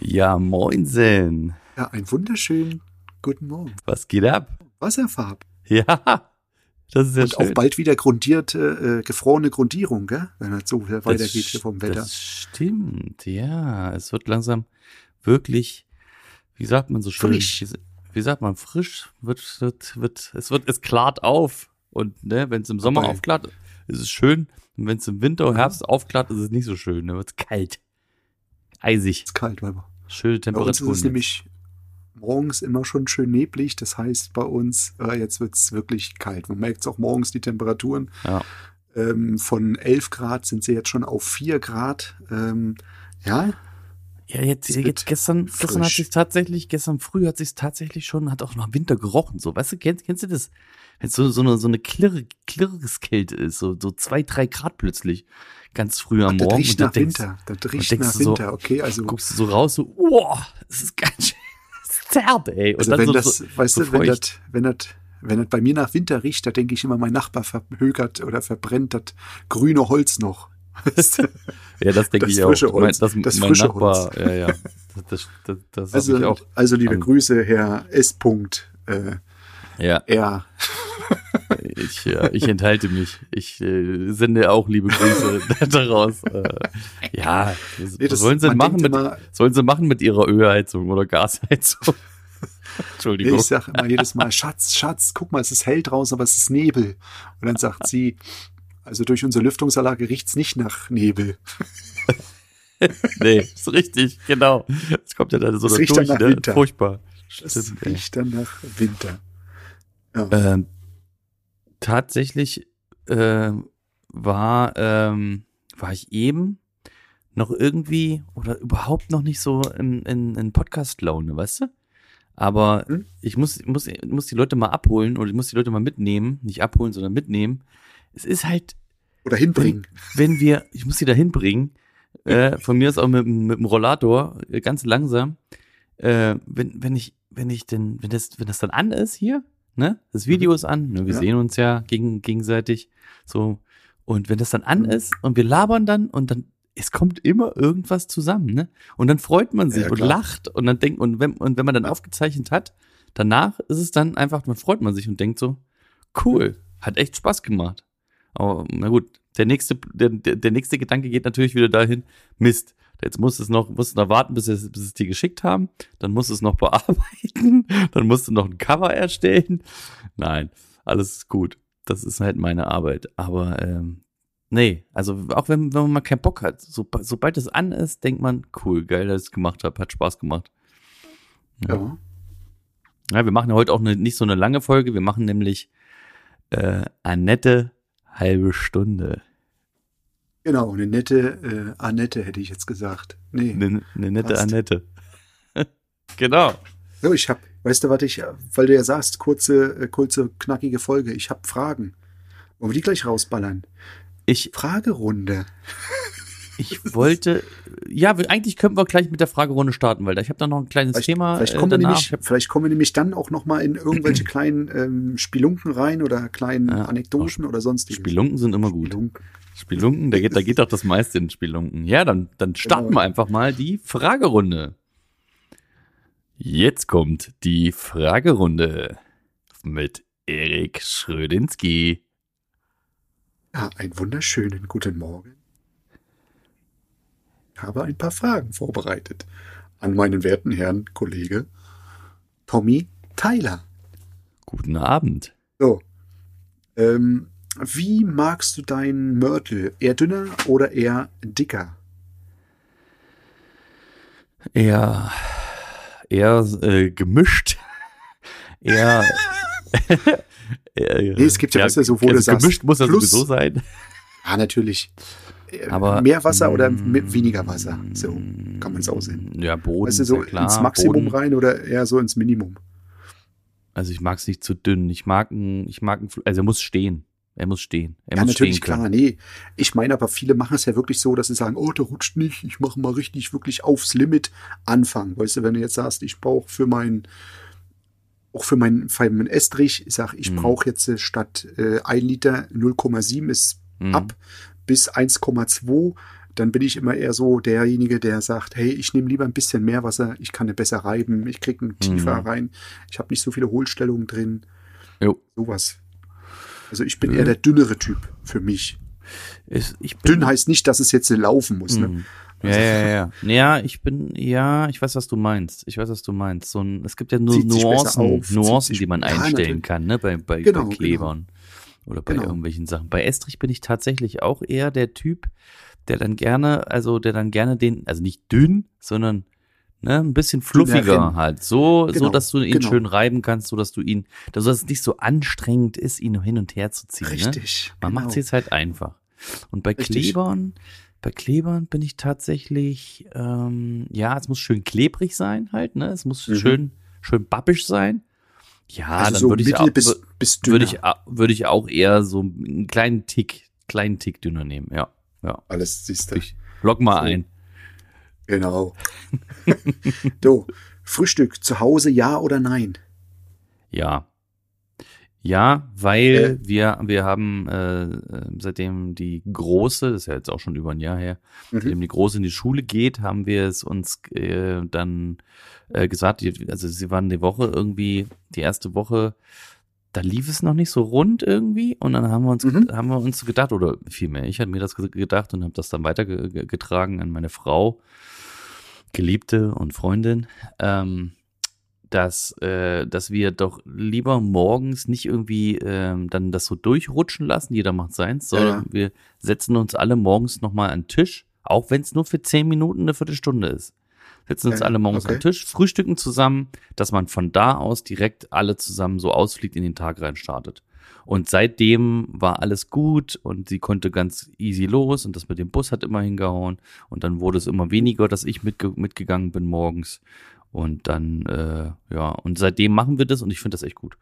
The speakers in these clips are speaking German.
Ja, moinsen. Ja, einen wunderschönen guten Morgen. Was geht ab? Wasserfarb. Ja, das ist ja Und schön. auch bald wieder grundierte, äh, gefrorene Grundierung, gell? wenn es so weitergeht Das hier vom Wetter. Das stimmt, ja. Es wird langsam wirklich, wie sagt man so schön? Frisch. Wie, wie sagt man, frisch wird, wird, wird, es wird, es klart auf. Und ne, wenn es im Sommer Aber- aufklart, ist es schön. Und wenn es im Winter und Herbst aufklart, ist es nicht so schön. Dann wird es kalt. Eisig. ist kalt, weil Schöne Bei uns ist es nämlich morgens immer schon schön neblig. Das heißt bei uns, äh, jetzt wird's wirklich kalt. Man merkt es auch morgens die Temperaturen. Ja. Ähm, von 11 Grad sind sie jetzt schon auf 4 Grad. Ähm, ja, Ja, jetzt, Es jetzt gestern, gestern hat sich tatsächlich, gestern früh hat sich tatsächlich schon, hat auch nach Winter gerochen. So, weißt du, kennst, kennst du das? Wenn so, so eine, so eine klirre, Klirreskälte ist, so, so zwei, drei Grad plötzlich, ganz früh am das Morgen. riecht dann nach denkst- Winter. Das riecht nach du so, Winter. Okay, also, Guckst du so raus, so, wow, es ist ganz schön, es zerrt, ey. Und also dann wenn so, das, so, weißt du, wenn das, wenn das, wenn das bei mir nach Winter riecht, da denke ich immer, mein Nachbar verhögert oder verbrennt das grüne Holz noch. Ja, das denke das ich auch. frische Mein, Holz, das, das mein frische Nachbar, ja, ja. Das, das, das, hab ich Also, auch. also liebe am- Grüße, Herr S. Punkt, äh, Ja. R. Ich, ja, ich enthalte mich. Ich äh, sende auch liebe Grüße daraus. Äh, ja, was, Nee, das- sollen sie machen mit, immer- sollen sie machen mit ihrer Ölheizung oder Gasheizung? Nee, Entschuldigung. ich sage immer jedes Mal, Schatz, Schatz, guck mal, es ist hell draußen, aber es ist Nebel. Und dann sagt sie, also durch unsere Lüftungsanlage riecht's nicht nach Nebel. nee, ist richtig, genau. Es kommt ja dann so Es da riecht durch, dann nach ne? Winter. Furchtbar. Es Stimmt, ey. riecht dann nach Winter. Ja. Ähm, tatsächlich äh, war, ähm, war ich eben noch irgendwie oder überhaupt noch nicht so in, in, in Podcast-Laune, weißt du? Aber Hm? ich muss, muss, muss die Leute mal abholen oder ich muss die Leute mal mitnehmen, nicht abholen, sondern mitnehmen. Es ist halt, Oder hinbringen. wenn wir, ich muss sie da hinbringen, äh, von mir aus auch mit, dem- mit dem Rollator, äh, ganz langsam, äh, wenn, wenn ich, wenn ich denn, wenn das, wenn das dann an ist hier, ne, das Video ist an, ne, wir Ja. sehen uns ja gegen, gegenseitig, so, und wenn das dann an Mhm. ist und wir labern dann und dann, es kommt immer irgendwas zusammen, ne, und dann freut man sich Ja, und klar. lacht und dann denkt, und wenn, und wenn man dann aufgezeichnet hat, danach ist es dann einfach, dann freut man sich und denkt so, cool, hat echt Spaß gemacht. Aber na gut, der nächste, der, der, nächste Gedanke geht natürlich wieder dahin, Mist, jetzt muss es noch, musst du noch warten, bis es, bis es dir geschickt haben, dann musst du es noch bearbeiten, dann musst du noch ein Cover erstellen. Nein, alles ist gut. Das ist halt meine Arbeit. Aber ähm, nee, also auch wenn, wenn man mal keinen Bock hat, so, sobald es an ist, denkt man, cool, geil, dass ich es gemacht habe, hat Spaß gemacht. Ja. Ja, wir machen ja heute auch eine, nicht so eine lange Folge, wir machen nämlich äh, eine nette halbe Stunde. Genau, eine nette äh, Annette hätte ich jetzt gesagt. Nee. Eine, eine nette Passt. Annette. genau. So, ich hab, weißt du, was ich, weil du ja sagst, kurze, äh, kurze, knackige Folge, ich hab Fragen. Wollen wir die gleich rausballern? Ich, Fragerunde. ich wollte, ja, wir, eigentlich könnten wir gleich mit der Fragerunde starten, weil ich habe da noch ein kleines Vielleicht, Thema vielleicht, äh, kommen wir danach. nämlich, vielleicht kommen wir nämlich dann auch noch mal in irgendwelche kleinen ähm, Spelunken rein oder kleinen Ja, Anekdoten oder sonstiges. Spelunken sind immer gut. Spelunken. Spelunken, da geht, da geht doch das meiste in Spelunken. Ja, dann, dann starten Genau. wir einfach mal die Fragerunde. Jetzt kommt die Fragerunde mit Erik Schrödinski. Ja, einen wunderschönen guten Morgen. Ich habe ein paar Fragen vorbereitet an meinen werten Herrn Kollege Tommy Tyler. Guten Abend. So, ähm, wie magst du deinen Mörtel? Eher dünner oder eher dicker? Eher, eher äh, gemischt. Eher. Nee, es gibt ja, weißt du, so, wo du also sagst, gemischt muss ja sowieso sein. Ja, natürlich. Äh, Aber, mehr Wasser oder mm, weniger Wasser? So kann man es aussehen. Ja, Boden Weißt du, so ja klar. ins Maximum Boden, rein oder eher so ins Minimum? Also ich mag es nicht zu dünn. Ich mag ein, ich mag ein, also er muss stehen. Er muss stehen. Er ja, muss natürlich, stehen klar, nee. Ich meine aber, viele machen es ja wirklich so, dass sie sagen, oh, der rutscht nicht, ich mache mal richtig, wirklich aufs Limit anfangen. Weißt du, wenn du jetzt sagst, ich brauche für mein, auch für meinen, für meinen Estrich, ich sag, ich Mhm. brauche jetzt äh, statt äh, 1 Liter 0,7 ist Mhm. ab bis 1,2, dann bin ich immer eher so derjenige, der sagt, hey, ich nehme lieber ein bisschen mehr Wasser, ich kann besser reiben, ich kriege einen tiefer Mhm. rein, ich habe nicht so viele Hohlstellungen drin, Jo. sowas. Also ich bin Mhm. eher der dünnere Typ für mich. Ich, ich bin, Dünn heißt nicht, dass es jetzt laufen muss. Ne? Mhm. Ja, ja, ja. Ja, ich bin, ja, ich weiß, was du meinst. Ich weiß, was du meinst. So ein, es gibt ja nur Nuancen, auf, Nuancen, die man einstellen kann, ne, bei, bei, Genau, bei Klebern oder bei Genau. irgendwelchen Sachen. Bei Estrich bin ich tatsächlich auch eher der Typ, der dann gerne, also der dann gerne den, also nicht dünn, sondern ne, ein bisschen fluffiger Dünnerin. halt. So, so, Genau, dass du ihn genau. schön reiben kannst, so dass du ihn, dass es nicht so anstrengend ist, ihn hin und her zu ziehen. Ne? Richtig. Man genau. macht es jetzt halt einfach. Und bei Richtig. Klebern, bei Klebern bin ich tatsächlich, ähm, ja, es muss schön klebrig sein halt, ne? Es muss Mhm. schön, schön babbisch sein. Ja, also dann so würde ich, auch- bis, bis würde ich, würde ich auch eher so einen kleinen Tick, kleinen Tick dünner nehmen, ja. Ja. Alles siehst du. Ich log mal So. ein. Genau. so, Frühstück zu Hause, ja oder nein? Ja. Ja, weil Äh. wir, wir haben äh, äh, seitdem die Große, das ist ja jetzt auch schon über ein Jahr her, Mhm. seitdem die Große in die Schule geht, haben wir es uns äh, dann äh, gesagt, also sie waren die Woche irgendwie, die erste Woche, da lief es noch nicht so rund irgendwie und dann haben wir uns, Mhm. haben wir uns gedacht, oder vielmehr, ich hatte mir das ge- gedacht und habe das dann weitergetragen an meine Frau, Geliebte und Freundin, ähm, dass, äh, dass wir doch lieber morgens nicht irgendwie ähm, dann das so durchrutschen lassen, jeder macht seins, sondern Ja. wir setzen uns alle morgens nochmal an den Tisch, auch wenn es nur für zehn Minuten eine Viertelstunde ist. Setzen uns Ja, alle morgens okay. an den Tisch, frühstücken zusammen, dass man von da aus direkt alle zusammen so ausfliegt in den Tag rein startet. Und seitdem war alles gut und sie konnte ganz easy los und das mit dem Bus hat immer hingehauen und dann wurde es immer weniger, dass ich mitge mitgegangen bin morgens und dann, äh, ja, und seitdem machen wir das und ich finde das echt gut.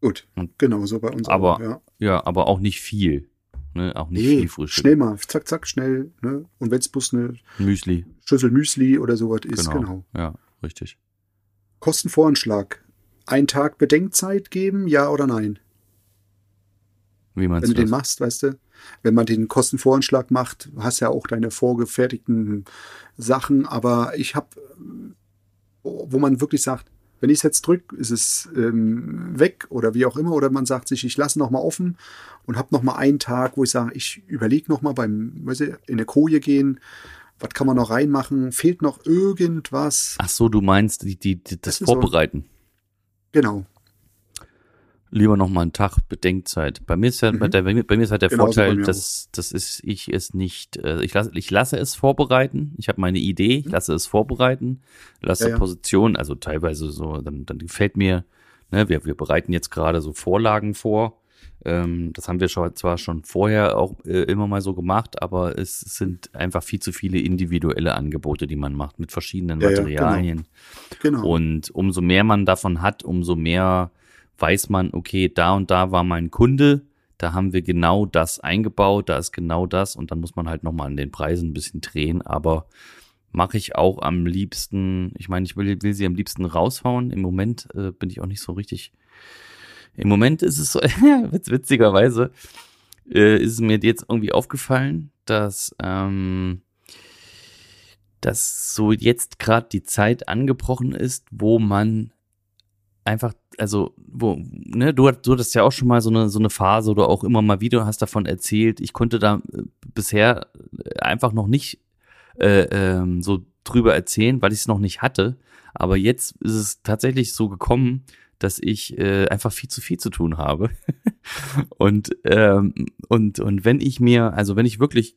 Gut, Und- genau so bei uns aber- auch. Ja. Ja, aber auch nicht viel. Ne? Auch nicht Nee, viel Frühstück. schnell mal, zack, zack, schnell. Ne? Und wenn es bloß eine Müsli. Schüssel Müsli oder sowas ist, Genau. genau. Ja, richtig. Kostenvoranschlag. Ein Tag Bedenkzeit geben, ja oder nein? Wie meinst Wenn du du den das? machst, weißt du, wenn man den Kostenvoranschlag macht, hast ja auch deine vorgefertigten Sachen, aber ich habe, wo man wirklich sagt, wenn ich es jetzt drücke, ist es ähm, weg oder wie auch immer, oder man sagt sich, ich lasse noch mal offen und habe noch mal einen Tag, wo ich sage, ich überlege noch mal beim, weißt du, in eine Koje gehen, was kann man noch reinmachen, fehlt noch irgendwas, Ach so, du meinst die, die, die, das Das ist so. Vorbereiten. genau, Lieber noch mal einen Tag Bedenkzeit. Bei mir ist ja, Mhm. bei, der, bei mir ist halt der Genauso bei Vorteil, dass, das ist, ich es nicht, äh, ich lasse, ich lasse es vorbereiten. Ich habe meine Idee, ich lasse es vorbereiten, lasse Mhm. Ja, ja. Position, also teilweise so, dann, dann gefällt mir, ne, wir, wir bereiten jetzt gerade so Vorlagen vor. Ähm, das haben wir schon, zwar schon vorher auch äh, immer mal so gemacht, aber es sind einfach viel zu viele individuelle Angebote, die man macht mit verschiedenen Ja, ja, genau. Materialien. genau. Und umso mehr man davon hat, umso mehr weiß man, okay, da und da war mein Kunde, da haben wir genau das eingebaut, da ist genau das und dann muss man halt nochmal an den Preisen ein bisschen drehen, aber mache ich auch am liebsten, ich meine, ich will, will sie am liebsten raushauen, im Moment äh, bin ich auch nicht so richtig, im Moment ist es so, witz, witzigerweise, äh, ist es mir jetzt irgendwie aufgefallen, dass, ähm, dass so jetzt gerade die Zeit angebrochen ist, wo man einfach, also, wo, ne, du, du hattest ja auch schon mal so eine, so eine Phase oder auch immer mal wieder hast davon erzählt. Ich konnte da äh, bisher äh, einfach noch nicht äh, ähm, so drüber erzählen, weil ich es noch nicht hatte. Aber jetzt ist es tatsächlich so gekommen, dass ich äh, einfach viel zu viel zu tun habe. und, ähm, und, und wenn ich mir, also wenn ich wirklich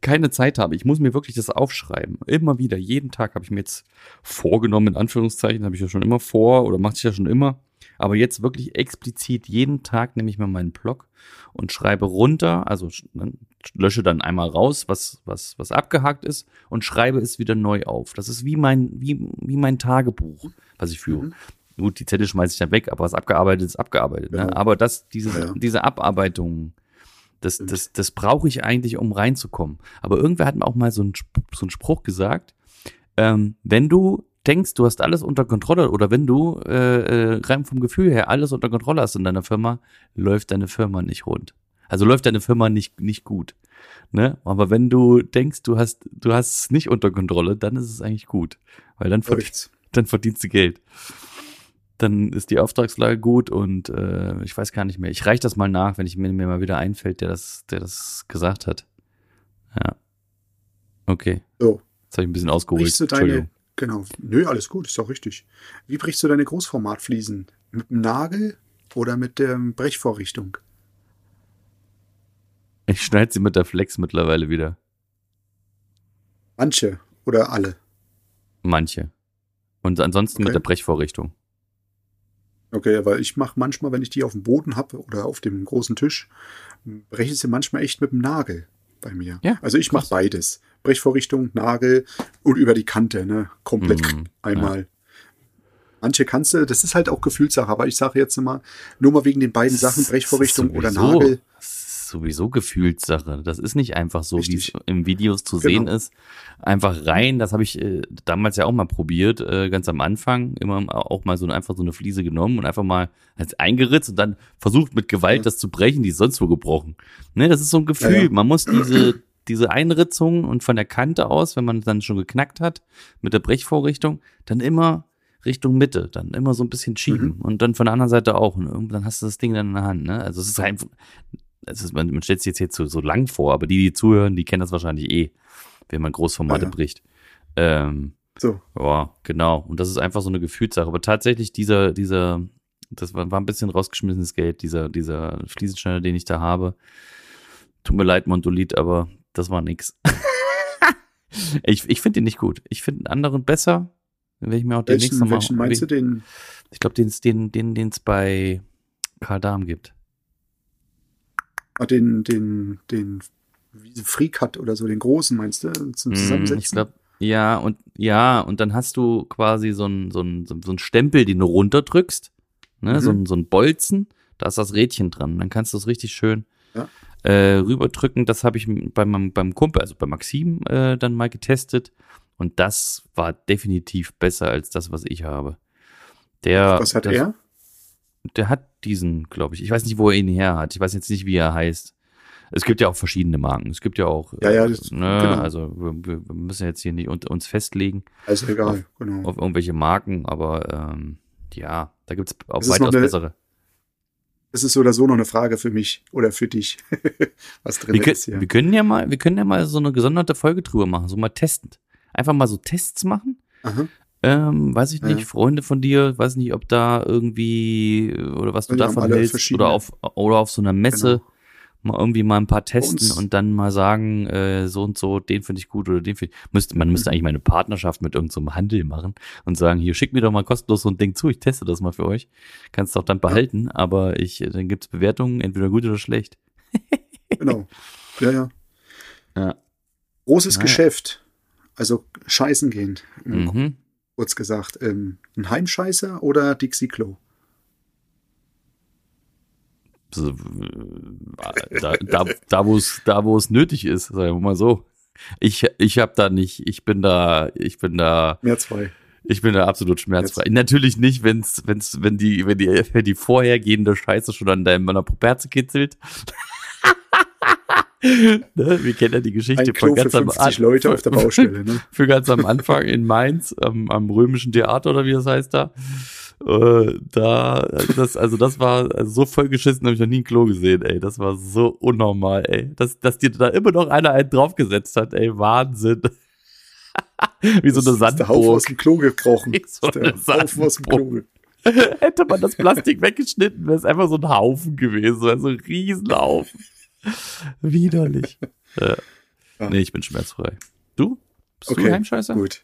keine Zeit habe, ich muss mir wirklich das aufschreiben. Immer wieder, jeden Tag habe ich mir jetzt vorgenommen, in Anführungszeichen, habe ich ja schon immer vor oder mache ich ja schon immer. Aber jetzt wirklich explizit jeden Tag nehme ich mir meinen Blog und schreibe runter, also ne, lösche dann einmal raus, was, was, was abgehakt ist und schreibe es wieder neu auf. Das ist wie mein, wie, wie mein Tagebuch, was ich führe. Mhm. Gut, die Zettel schmeiße ich dann weg, aber was abgearbeitet ist, abgearbeitet. Ne? Genau. Aber das, diese, Ja, ja. diese Abarbeitung, das, Stimmt. das, das brauche ich eigentlich, um reinzukommen. Aber irgendwer hat mir auch mal so einen, so einen Spruch gesagt, ähm, wenn du denkst, du hast alles unter Kontrolle oder wenn du äh, äh, rein vom Gefühl her alles unter Kontrolle hast in deiner Firma, läuft deine Firma nicht rund. Also läuft deine Firma nicht, nicht gut. Ne? Aber wenn du denkst, du hast, du hast es nicht unter Kontrolle, dann ist es eigentlich gut. Weil dann, verdien, dann verdienst du Geld. Dann ist die Auftragslage gut und äh, ich weiß gar nicht mehr. Ich reich das mal nach, wenn ich mir, mir mal wieder einfällt, der das, der das gesagt hat. Ja. Okay. So, Jetzt habe ich ein bisschen ausgeholt. brichst du deine, genau, nö, alles gut, ist doch richtig. Wie brichst du deine Großformatfliesen? Mit dem Nagel oder mit der Brechvorrichtung? Ich schneide sie mit der Flex mittlerweile wieder. Manche oder alle? Manche. Und ansonsten Okay. mit der Brechvorrichtung. Okay, weil ich mache manchmal, wenn ich die auf dem Boden habe oder auf dem großen Tisch, breche ich sie manchmal echt mit dem Nagel bei mir. Ja, also ich mache beides. Brechvorrichtung, Nagel und über die Kante, ne? Komplett Mhm, einmal. Manche kannst du, das ist halt auch Gefühlssache, aber ich sage jetzt immer, nur mal wegen den beiden Sachen, Brechvorrichtung oder Nagel. Ist sowieso Gefühlssache. Das ist nicht einfach so, wie es im Videos zu Genau. sehen ist. Einfach rein, das habe ich äh, damals ja auch mal probiert, äh, ganz am Anfang, immer auch mal so einfach so eine Fliese genommen und einfach mal als eingeritzt und dann versucht mit Gewalt Ja. das zu brechen, die ist sonst wo gebrochen. Ne, das ist so ein Gefühl. Ja, ja. Man muss diese diese Einritzung und von der Kante aus, wenn man dann schon geknackt hat mit der Brechvorrichtung, dann immer Richtung Mitte, dann immer so ein bisschen schieben Mhm. und dann von der anderen Seite auch und irgendwann hast du das Ding dann in der Hand, ne? Also es ist einfach, ist, man, man stellt sich jetzt, jetzt so, so lang vor, aber die, die zuhören, die kennen das wahrscheinlich eh, wenn man Großformate Ja, ja. bricht. Ähm, So, ja, genau. Und das ist einfach so eine Gefühlssache. Aber tatsächlich dieser, dieser, das war, war ein bisschen rausgeschmissenes Geld, dieser, dieser Fliesenschneider, den ich da habe. Tut mir leid, Mondolit, aber das war nix. ich ich finde den nicht gut. Ich finde einen anderen besser. Wenn ich mir auch den nächsten welchen, Mal. welchen meinst du den? Ich glaube, den es den, den, den's bei Karl Dahm gibt. Ah, den, den, den wie Free Cut oder so, den großen meinst du? Zum Mm, Zusammensetzen? Ich glaube, ja, und ja, und dann hast du quasi so einen so einen- so einen Stempel, den du runterdrückst, ne, Mhm. so, ein, so ein Bolzen, da ist das Rädchen dran. Dann kannst du es richtig schön Ja. äh, rüberdrücken. Das habe ich bei meinem, beim Kumpel, also bei Maxim, äh, dann mal getestet. Und das war definitiv besser als das, was ich habe. Der, Was hat das, er? Der hat diesen, glaube ich. Ich weiß nicht, wo er ihn her hat. Ich weiß jetzt nicht, wie er heißt. Es gibt ja auch verschiedene Marken. Es gibt ja auch, Ja, ja, äh, das- ne, genau. also wir, wir müssen jetzt hier nicht unter uns festlegen Also egal, genau. auf irgendwelche Marken, aber ähm, ja, da auch Das ist noch weitaus eine- bessere. Das ist so oder so noch eine Frage für mich oder für dich, was drin Wir, ist hier. wir können ja mal, wir können ja mal so eine gesonderte Folge drüber machen, so mal testend. Einfach mal so Tests machen. Aha. Ähm, weiß ich Ja. nicht, Freunde von dir, weiß nicht, ob da irgendwie oder was du Ja, davon hältst oder auf oder auf so einer Messe Genau. mal irgendwie mal ein paar testen und dann mal sagen, äh, so und so, den finde ich gut oder den finde ich. Müsste, man Mhm. müsste eigentlich mal eine Partnerschaft mit irgendeinem Handel machen und sagen, hier schick mir doch mal kostenlos so ein Ding zu, ich teste das mal für euch. Kannst auch dann behalten, aber ich, äh, dann gibt's Bewertungen, entweder gut oder schlecht. Genau. Ja, ja. Ja. Großes. Geschäft. Also scheißen gehen, Mhm. Kurz gesagt. Ähm, ein Heimscheißer oder Dixie Klo? Äh, da, da, da wo es da nötig ist, sagen wir mal so. Ich ich habe da nicht, ich bin da ich bin da Mehr zwei. ich bin da absolut schmerzfrei. Natürlich nicht, wenn's wenn's wenn die wenn die wenn die vorhergehende Scheiße schon an deinem meiner Puperze kitzelt. ne? Wir kennen ja die Geschichte Ein Klo für 50 Leute auf der Baustelle. Ne? für ganz am Anfang in Mainz am, am römischen Theater oder wie das heißt da. Äh, da, also das, also das war also so vollgeschissen, habe ich noch nie ein Klo gesehen, ey. Das war so unnormal, ey. Dass, dass dir da immer noch einer einen draufgesetzt hat, ey, Wahnsinn. wie so eine Das ist der Haufen aus Sandburg. dem Klo gekrochen. So Der eine Haufen aus dem Klo. Hätte man das Plastik weggeschnitten, wäre es einfach so ein Haufen gewesen, so ein Riesenhaufen. Widerlich. Ja. Ja. Nee, ich bin schmerzfrei. Du? Bist du Okay, Heimscheißer? gut.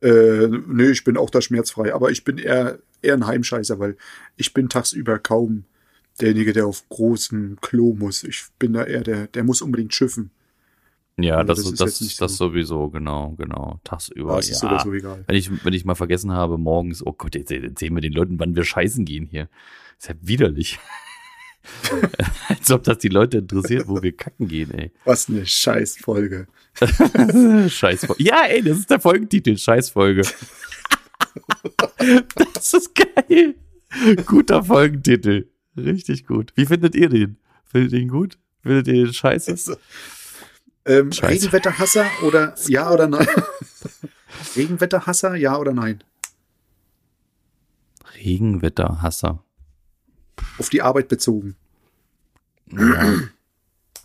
Äh, nee, ich bin auch da schmerzfrei, aber ich bin eher, eher ein Heimscheißer, weil ich bin tagsüber kaum derjenige, der auf großen Klo muss. Ich bin da eher der, der muss unbedingt schiffen. Ja, Also das, das das, ist das, jetzt nicht das so. sowieso, genau, genau. Tagsüber. Ist ja. sogar so egal. Wenn ich, wenn ich mal vergessen habe, morgens, oh Gott, jetzt erzählen wir den Leuten, wann wir scheißen gehen hier. Ist ja widerlich. Als ob das die Leute interessiert, wo wir kacken gehen, ey. Was eine Scheißfolge. Scheißfolge. Ja, ey, das ist der Folgentitel, Scheißfolge. das ist geil. Guter Folgentitel. Richtig gut. Wie findet ihr den? Findet ihr ihn gut? Findet ihr den scheiße? Ähm, Scheiße. Regenwetterhasser oder ja oder nein? Regenwetterhasser, ja oder nein? Regenwetterhasser. Auf die Arbeit bezogen. Ja.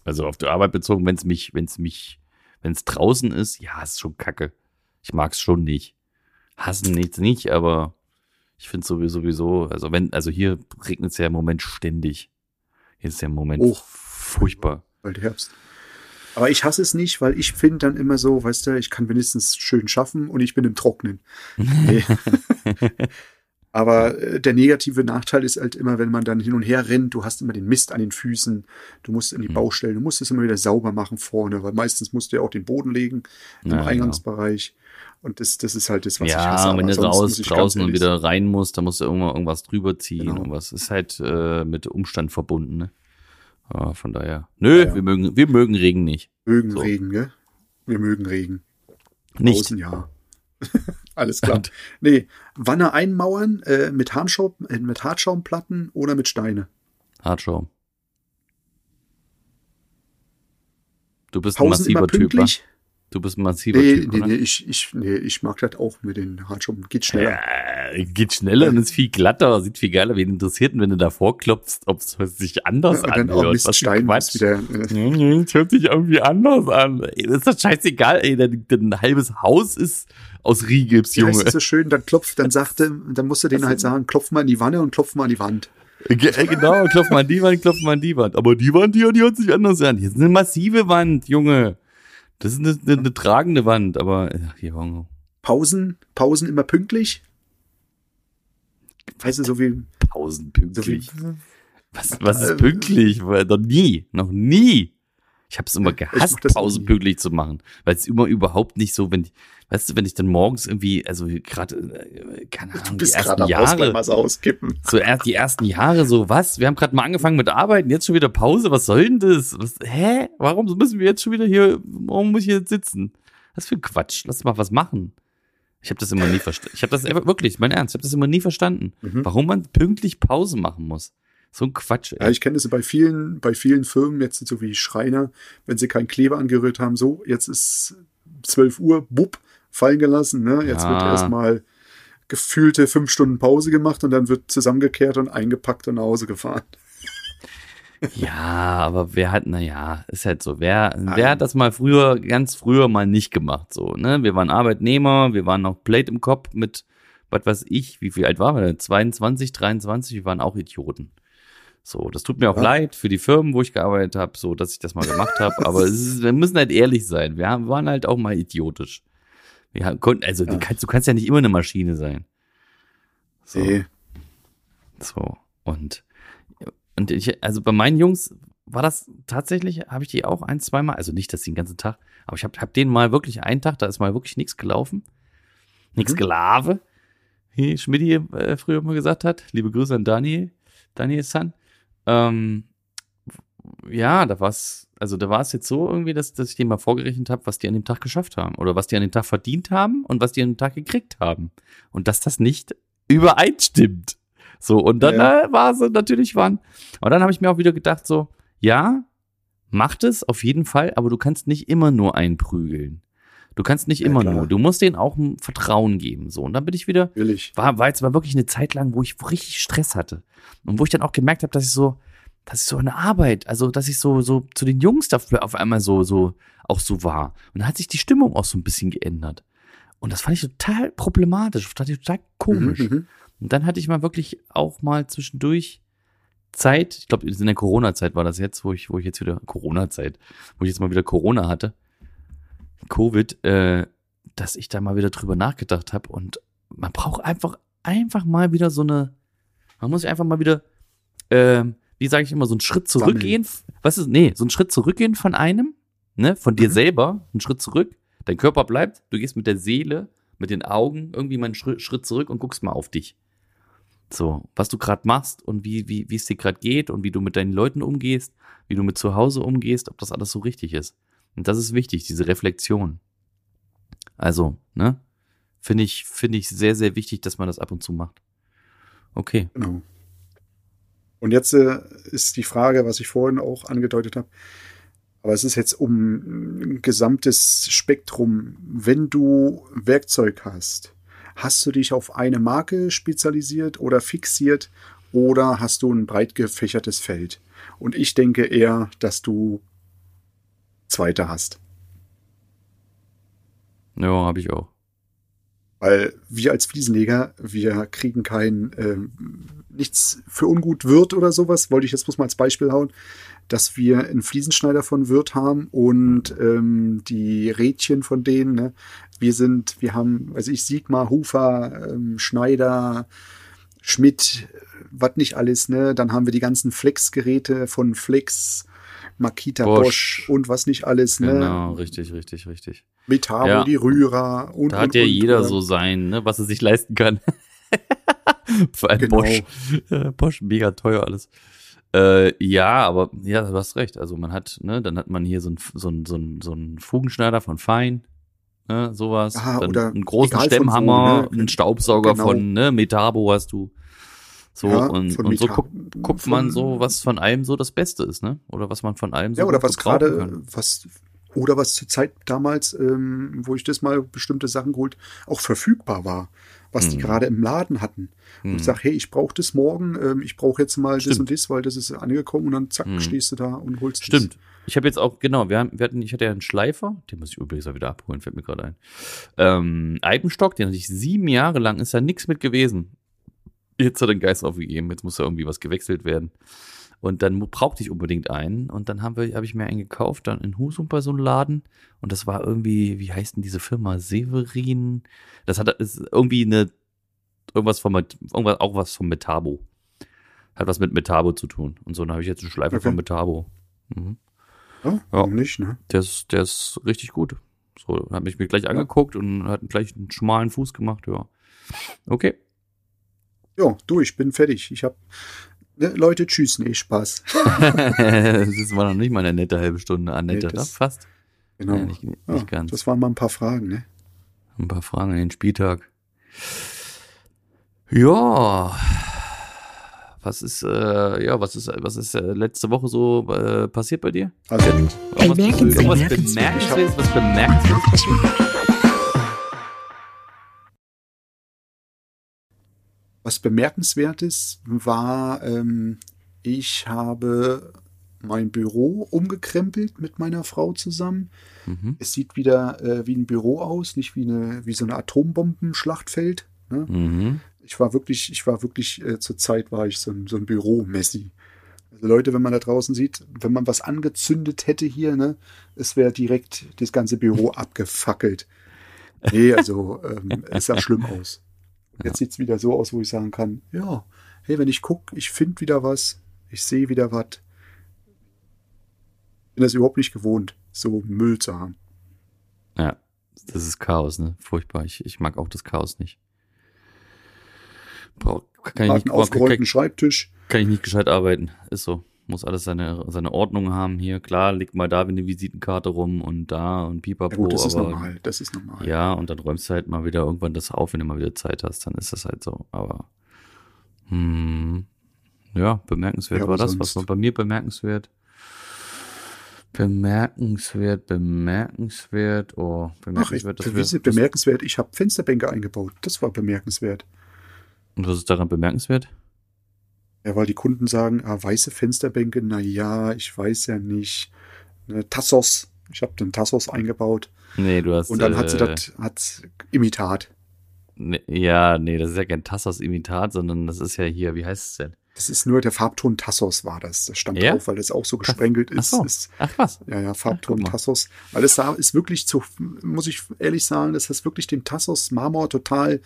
Also auf die Arbeit bezogen, wenn es mich, wenn es mich, wenn es draußen ist, ja, ist schon kacke. Ich mag es schon nicht. Hassen nichts nicht, aber ich finde sowieso, sowieso, also wenn, also hier regnet es ja im Moment ständig. Hier ist ja im Moment Oh. furchtbar. Bald Herbst. Aber ich hasse es nicht, weil ich finde dann immer so, weißt du, ich kann wenigstens schön schaffen und ich bin im Trocknen. Nee. Aber äh, der negative Nachteil ist halt immer, wenn man dann hin und her rennt, du hast immer den Mist an den Füßen, du musst in die Mhm. Baustellen, du musst es immer wieder sauber machen vorne, weil meistens musst du ja auch den Boden legen im Ja, genau. Eingangsbereich. Und das, das ist halt das, was ich hasse. Ja, Aber wenn du raus, draußen und wieder rein musst, dann musst du irgendwann irgendwas drüber ziehen Genau. und was. Ist halt äh, mit Umstand verbunden, ne? Ja, von daher. Nö, Ja, ja. wir mögen, wir mögen Regen nicht. Mögen So. Regen, gell? Wir mögen Regen. Nicht. Außen, ja. Alles klar. Nee, Wanne einmauern äh, mit, Hartschaum, äh, mit Hartschaumplatten oder mit Steine. Hartschaum. Du bist ein Pausen immer massiver Typ, wa? pünktlich. Du bist ein massiver Nee, Typ, nee, oder? nee, ich, ich, nee, ich mag das auch mit den Hartschaum. Geht schneller. Ja, geht schneller und ist viel glatter, sieht viel geiler. Wen interessiert denn, wenn du davor klopfst, ob es sich anders und dann auch anhört? Mist Was Stein Quatsch. ist wieder. Äh, Es hört sich irgendwie anders an. Ey, das ist doch scheißegal, ey. Dein, dein halbes Haus ist aus Rigips, wie heißt Junge. es so schön, dann klopft, dann sagte, dann musst du denen halt sagen, klopf mal in die Wanne und klopf mal an die Wand. Ge- äh, Genau, klopf mal an die Wand, klopf mal an die Wand. Aber die Wand hier, die hört sich anders an. Hier ist eine massive Wand, Junge. Das ist eine, eine, eine tragende Wand, aber ach, Junge. Pausen, Pausen immer pünktlich. Weißt du, so wie, Pausen so wie pünktlich. Was, was Äh, ist pünktlich? Noch nie, noch nie. Ich habe es immer gehasst, nie. pünktlich zu machen, weil es immer überhaupt nicht so, wenn ich, weißt du, wenn ich dann morgens irgendwie, also gerade, äh, keine Ahnung, du die ersten Haus Jahre, Wasser auskippen. so erst die ersten Jahre, so was? Wir haben gerade mal angefangen mit Arbeiten, jetzt schon wieder Pause. Was soll denn das? Was, hä? Warum müssen wir jetzt schon wieder hier? Warum muss ich jetzt sitzen? Was für ein Quatsch? Lass mal was machen. Ich habe das immer nie verstanden. Ich habe das einfach- wirklich, mein Ernst, ich habe das immer nie verstanden, Mhm. warum man pünktlich Pause machen muss. So ein Quatsch. Ja, Ey. ich kenne das bei vielen, bei vielen Firmen, jetzt so wie Schreiner, wenn sie keinen Kleber angerührt haben, so, jetzt ist 12 Uhr, bupp, fallen gelassen, ne? Jetzt wird Ja. erstmal gefühlte fünf Stunden Pause gemacht und dann wird zusammengekehrt und eingepackt und nach Hause gefahren. Ja, aber wer hat, na ja, ist halt so. Wer, wer hat das mal früher, ganz früher mal nicht gemacht, so, ne? Wir waren Arbeitnehmer, wir waren noch Plate im Kopf mit, was weiß ich, wie viel alt waren wir denn? 22, 23, wir waren auch Idioten. So, das tut mir auch Ja. leid für die Firmen, wo ich gearbeitet habe, so, dass ich das mal gemacht habe, aber ist, wir müssen halt ehrlich sein. Wir haben, waren halt auch mal idiotisch. Wir konnten, also, du Ja. kannst, du kannst ja nicht immer eine Maschine sein. So. Nee. So. Und, und ich, also bei meinen Jungs war das tatsächlich, habe ich die auch ein, zweimal, also nicht, dass die den ganzen Tag, aber ich habe hab denen mal wirklich einen Tag, da ist mal wirklich nichts gelaufen. Nichts Mhm. gelave, wie Schmidti äh, früher mal gesagt hat. Liebe Grüße an Daniel, Daniel San. Ähm, ja, da war's, also da war es jetzt so irgendwie, dass, dass ich denen mal vorgerechnet habe, was die an dem Tag geschafft haben oder was die an dem Tag verdient haben und was die an dem Tag gekriegt haben. Und dass das nicht übereinstimmt. So, und dann Ja. äh, war sie natürlich wann. Aber dann habe ich mir auch wieder gedacht, so, ja, macht es auf jeden Fall, aber du kannst nicht immer nur einprügeln. Du kannst nicht Ja, immer klar. nur. Du musst denen auch ein Vertrauen geben. So, und dann bin ich wieder, Natürlich. war, war jetzt mal wirklich eine Zeit lang, wo ich richtig Stress hatte. Und wo ich dann auch gemerkt habe, dass ich so, dass ich so eine Arbeit, also dass ich so, so zu den Jungs dafür auf einmal so, so, auch so war. Und dann hat sich die Stimmung auch so ein bisschen geändert. Und das fand ich total problematisch, fand ich total komisch. Mhm, mhm. Und dann hatte ich mal wirklich auch mal zwischendurch Zeit, ich glaube, in der Corona-Zeit war das jetzt, wo ich, wo ich jetzt wieder, Corona-Zeit, wo ich jetzt mal wieder Corona hatte, Covid, äh, dass ich da mal wieder drüber nachgedacht habe und man braucht einfach, einfach mal wieder so eine, man muss sich einfach mal wieder, ähm, wie sage ich immer, so einen Schritt zurückgehen. Was ist, nee, so einen Schritt zurückgehen von einem, ne, von dir Mhm. selber, einen Schritt zurück. Dein Körper bleibt, du gehst mit der Seele, mit den Augen irgendwie mal einen Schritt, Schritt zurück und guckst mal auf dich. So, was du gerade machst und wie, wie, wie es dir gerade geht und wie du mit deinen Leuten umgehst, wie du mit zu Hause umgehst, ob das alles so richtig ist. Und das ist wichtig, diese Reflexion. Also, ne? Finde ich, finde ich sehr, sehr wichtig, dass man das ab und zu macht. Okay. Genau. Und jetzt äh, ist die Frage, was ich vorhin auch angedeutet habe, aber es ist jetzt um ein gesamtes Spektrum. Wenn du Werkzeug hast, hast du dich auf eine Marke spezialisiert oder fixiert oder hast du ein breit gefächertes Feld? Und ich denke eher, dass du zweite hast. Ja, habe ich auch. Weil wir als Fliesenleger, wir kriegen kein ähm, nichts für ungut Wirt oder sowas, wollte ich jetzt bloß mal als Beispiel hauen, dass wir einen Fliesenschneider von Wirt haben und ähm, die Rädchen von denen, ne? Wir sind, wir haben, weiß ich, Sigma, Hufer, ähm, Schneider, Schmidt, was nicht alles, ne? Dann haben wir die ganzen Flex-Geräte von Flex, Makita Bosch. Bosch, und was nicht alles, ne? Genau, richtig, richtig, richtig. Metabo, Ja. die Rührer und Da und, hat ja und, jeder oder? so sein, ne, was er sich leisten kann. Vor allem Genau. Bosch. Äh, Bosch, mega teuer alles. Äh, ja, aber ja, du hast recht. Also man hat, ne, dann hat man hier so ein so ein so ein so ein Fugenschneider von Fein, ne, sowas. Ah, dann oder einen großen von wo, Stemmhammer, ne? einen Staubsauger Genau. von, ne, Metabo hast du. So, Ja, und, und so Meta- guckt, man so, was von allem so das Beste ist, ne? Oder was man von allem so Ja, oder was gerade, was, oder was zur Zeit damals, ähm, wo ich das mal bestimmte Sachen geholt, auch verfügbar war, was die Mhm. gerade im Laden hatten. Und Hm. ich sag, hey, ich brauche das morgen, ähm, ich brauche jetzt mal das Stimmt. und das, weil das ist angekommen und dann zack, Mhm. stehst du da und holst Stimmt. Ich habe jetzt auch, genau, wir, haben, wir hatten, ich hatte ja einen Schleifer, den muss ich übrigens auch wieder abholen, fällt mir gerade ein. Ähm, Alpenstock, den hatte ich sieben Jahre lang, ist da nichts mit gewesen. Jetzt hat er den Geist aufgegeben, jetzt muss da irgendwie was gewechselt werden. Und dann brauchte ich unbedingt einen. Und dann habe ich mir einen gekauft, dann in Husum bei so einem Laden. Und das war irgendwie, wie heißt denn diese Firma? Severin. Das hat ist irgendwie eine, irgendwas von, irgendwas, auch was von Metabo. Hat was mit Metabo zu tun. Und so, dann habe ich jetzt einen Schleifer Okay. von Metabo. Mhm. das. Ja, nicht, ne? Der ist, der ist richtig gut. So, hat mich mir gleich angeguckt und hat gleich einen schmalen Fuß gemacht, ja. Okay. Ja, du, ich bin fertig. Ich hab, ne, Leute, tschüss, nee, Spaß. das war noch nicht mal eine nette halbe Stunde. Annette, Nee, das- ne? fast. Genau. Ja, nicht, nicht ja, ganz. Das waren mal ein paar Fragen, ne? Ein paar Fragen an den Spieltag. Ja. Was ist, äh, ja, was ist, was ist äh, letzte Woche so äh, passiert bei dir? Also, Irgendwas, Bemerkenswert. irgendwas bemerkenswertes, was bemerkenswertes? Was bemerkenswertes war, ähm, ich habe mein Büro umgekrempelt mit meiner Frau zusammen. Mhm. Es sieht wieder äh, wie ein Büro aus, nicht wie eine wie so eine Atombombenschlachtfeld. Ne? Mhm. Ich war wirklich, ich war wirklich äh, zur Zeit war ich so ein, so ein Büro-Messi. Also Leute, wenn man da draußen sieht, wenn man was angezündet hätte hier, ne, es wäre direkt das ganze Büro abgefackelt. Nee, also ähm, es sah schlimm aus. Jetzt sieht's wieder so aus, wo ich sagen kann, ja, hey, wenn ich gucke, ich finde wieder was, ich sehe wieder was. Bin das überhaupt nicht gewohnt, so Müll zu haben. Ja, das ist Chaos, ne? Furchtbar. Ich, ich mag auch das Chaos nicht. Brauch, kann, ich nicht einen aufgeräumten kann, Schreibtisch. kann ich nicht gescheit arbeiten. Ist so. Muss alles seine, seine Ordnung haben hier. Klar, leg mal da wie eine Visitenkarte rum und da und pipapo. Ja gut, das ist aber, normal, das ist normal. Ja, und dann räumst du halt mal wieder irgendwann das auf, wenn du mal wieder Zeit hast. Dann ist das halt so. Aber, hm, ja, bemerkenswert Ja, war das. Was war bei mir bemerkenswert? Bemerkenswert, bemerkenswert. Oh, Ach, ich, bemerkenswert. dass wir- wie sie- bemerkenswert, ich habe Fensterbänke eingebaut. Das war bemerkenswert. Und was ist daran bemerkenswert? Ja, weil die Kunden sagen, ah, weiße Fensterbänke, na ja, ich weiß ja nicht. Ne, Tassos, ich habe den Tassos eingebaut Nee, du hast. und dann hat sie äh, das hat Imitat. Nee, ja, nee, das ist ja kein Tassos-Imitat, sondern das ist ja hier, wie heißt es denn? Das ist nur der Farbton Tassos war das. Das stand Ja? drauf, weil das auch so gesprengelt Ach ist. so. ist Ach was. ja, ja, Ach, Farbton mal. Tassos. Weil es da ist wirklich zu, muss ich ehrlich sagen, das ist wirklich dem Tassos Marmor total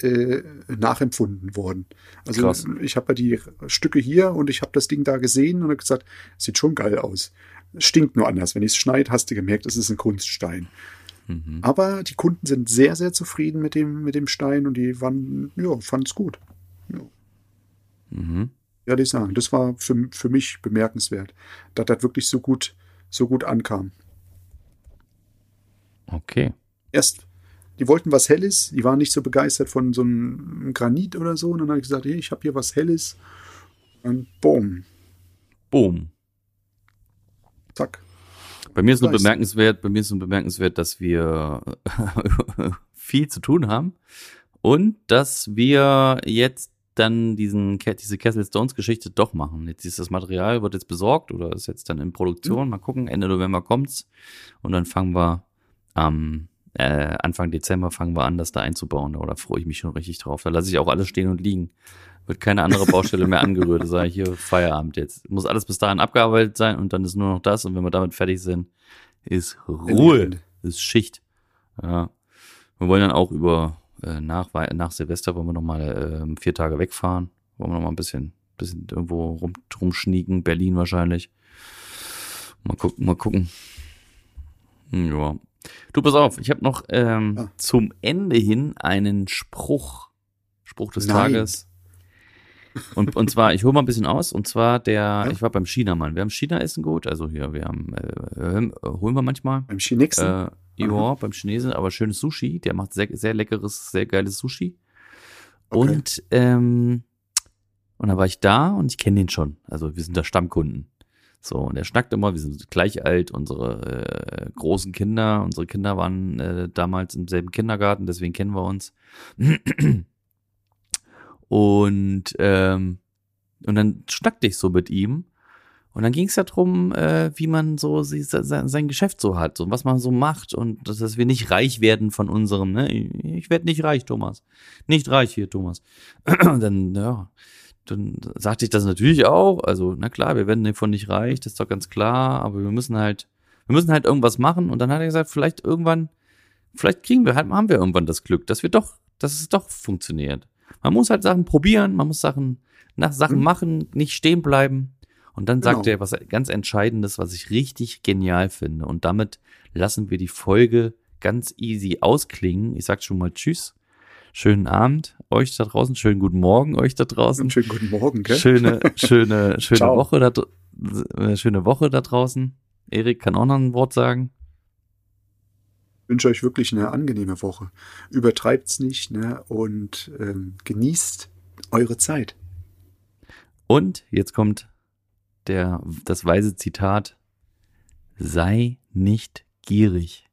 äh, nachempfunden worden. Also Krass. ich habe ja die Stücke hier und ich habe das Ding da gesehen und habe gesagt, sieht schon geil aus. Stinkt nur anders. Wenn es schneit, hast du gemerkt, es ist ein Kunststein. Mhm. Aber die Kunden sind sehr, sehr zufrieden mit dem, mit dem Stein und die waren, ja, fanden es gut. Mhm. Ja, ich sagen. Das war für, für mich bemerkenswert, dass das wirklich so gut, so gut ankam. Okay. Erst, die wollten was Helles, die waren nicht so begeistert von so einem Granit oder so. Und dann habe ich gesagt, hey, ich habe hier was Helles. Und boom, Boom. zack. Bei mir ist nur bemerkenswert, bei mir ist nur bemerkenswert, dass wir viel zu tun haben und dass wir jetzt dann diesen diese Castle Stones Geschichte doch machen. Jetzt ist das Material wird jetzt besorgt oder ist jetzt dann in Produktion. Mal gucken, Ende November kommt's und dann fangen wir am äh, Anfang Dezember fangen wir an, das da einzubauen. Da freue ich mich schon richtig drauf. Da lasse ich auch alles stehen und liegen. Wird keine andere Baustelle mehr angerührt. Da sage ich hier Feierabend jetzt. Muss alles bis dahin abgearbeitet sein und dann ist nur noch das. Und wenn wir damit fertig sind, ist Ruhe. Ist Schicht. Ja. Wir wollen dann auch über äh, nach, nach Silvester wollen wir noch mal ähm, vier Tage wegfahren. Wollen wir noch mal ein bisschen, bisschen irgendwo rum, rumschnieken. Berlin wahrscheinlich. Mal gucken, mal gucken. Hm, Ja. Du, pass auf, ich habe noch ähm, Ja. zum Ende hin einen Spruch. Spruch des Nein. Tages. Und, und zwar, ich hole mal ein bisschen aus, und zwar der, Ja. ich war beim Chinamann. Wir haben China-Essen gut, also hier, wir haben, äh, äh, holen wir manchmal. Beim Chinesen. Äh, ja, beim Chinesen, aber schönes Sushi. Der macht sehr, sehr leckeres, sehr geiles Sushi. Okay. Und, ähm, und da war ich da und ich kenne den schon. Also wir sind da Stammkunden. So, und er schnackt immer, wir sind gleich alt, unsere äh, großen Kinder, unsere Kinder waren äh, damals im selben Kindergarten, deswegen kennen wir uns. Und, ähm, und dann schnackte ich so mit ihm. Und dann ging es ja drum, äh, wie man so sie, sein, sein Geschäft so hat und was man so macht und dass, wir nicht reich werden von unserem, ne? Ich werde nicht reich, Thomas. Nicht reich hier, Thomas. Und dann, ja, dann sagte ich das natürlich auch. Also, na klar, wir werden davon nicht reich, das ist doch ganz klar, aber wir müssen halt, wir müssen halt irgendwas machen. Und dann hat er gesagt, vielleicht irgendwann, vielleicht kriegen wir halt, haben wir irgendwann das Glück, dass wir doch, dass es doch funktioniert. Man muss halt Sachen probieren, man muss Sachen nach Sachen Mhm. machen, nicht stehen bleiben. Und dann sagt Genau. er was ganz Entscheidendes, was ich richtig genial finde. Und damit lassen wir die Folge ganz easy ausklingen. Ich sag schon mal Tschüss. Schönen Abend euch da draußen, schönen guten Morgen euch da draußen. Schönen guten Morgen, gell? Schöne, schöne, schöne. Woche da, äh, schöne Woche da draußen. Erik kann auch noch ein Wort sagen. Wünsche euch wirklich eine angenehme Woche. Übertreibt's nicht ne? und ähm, genießt eure Zeit. Und jetzt kommt der, das weise Zitat. Sei nicht gierig.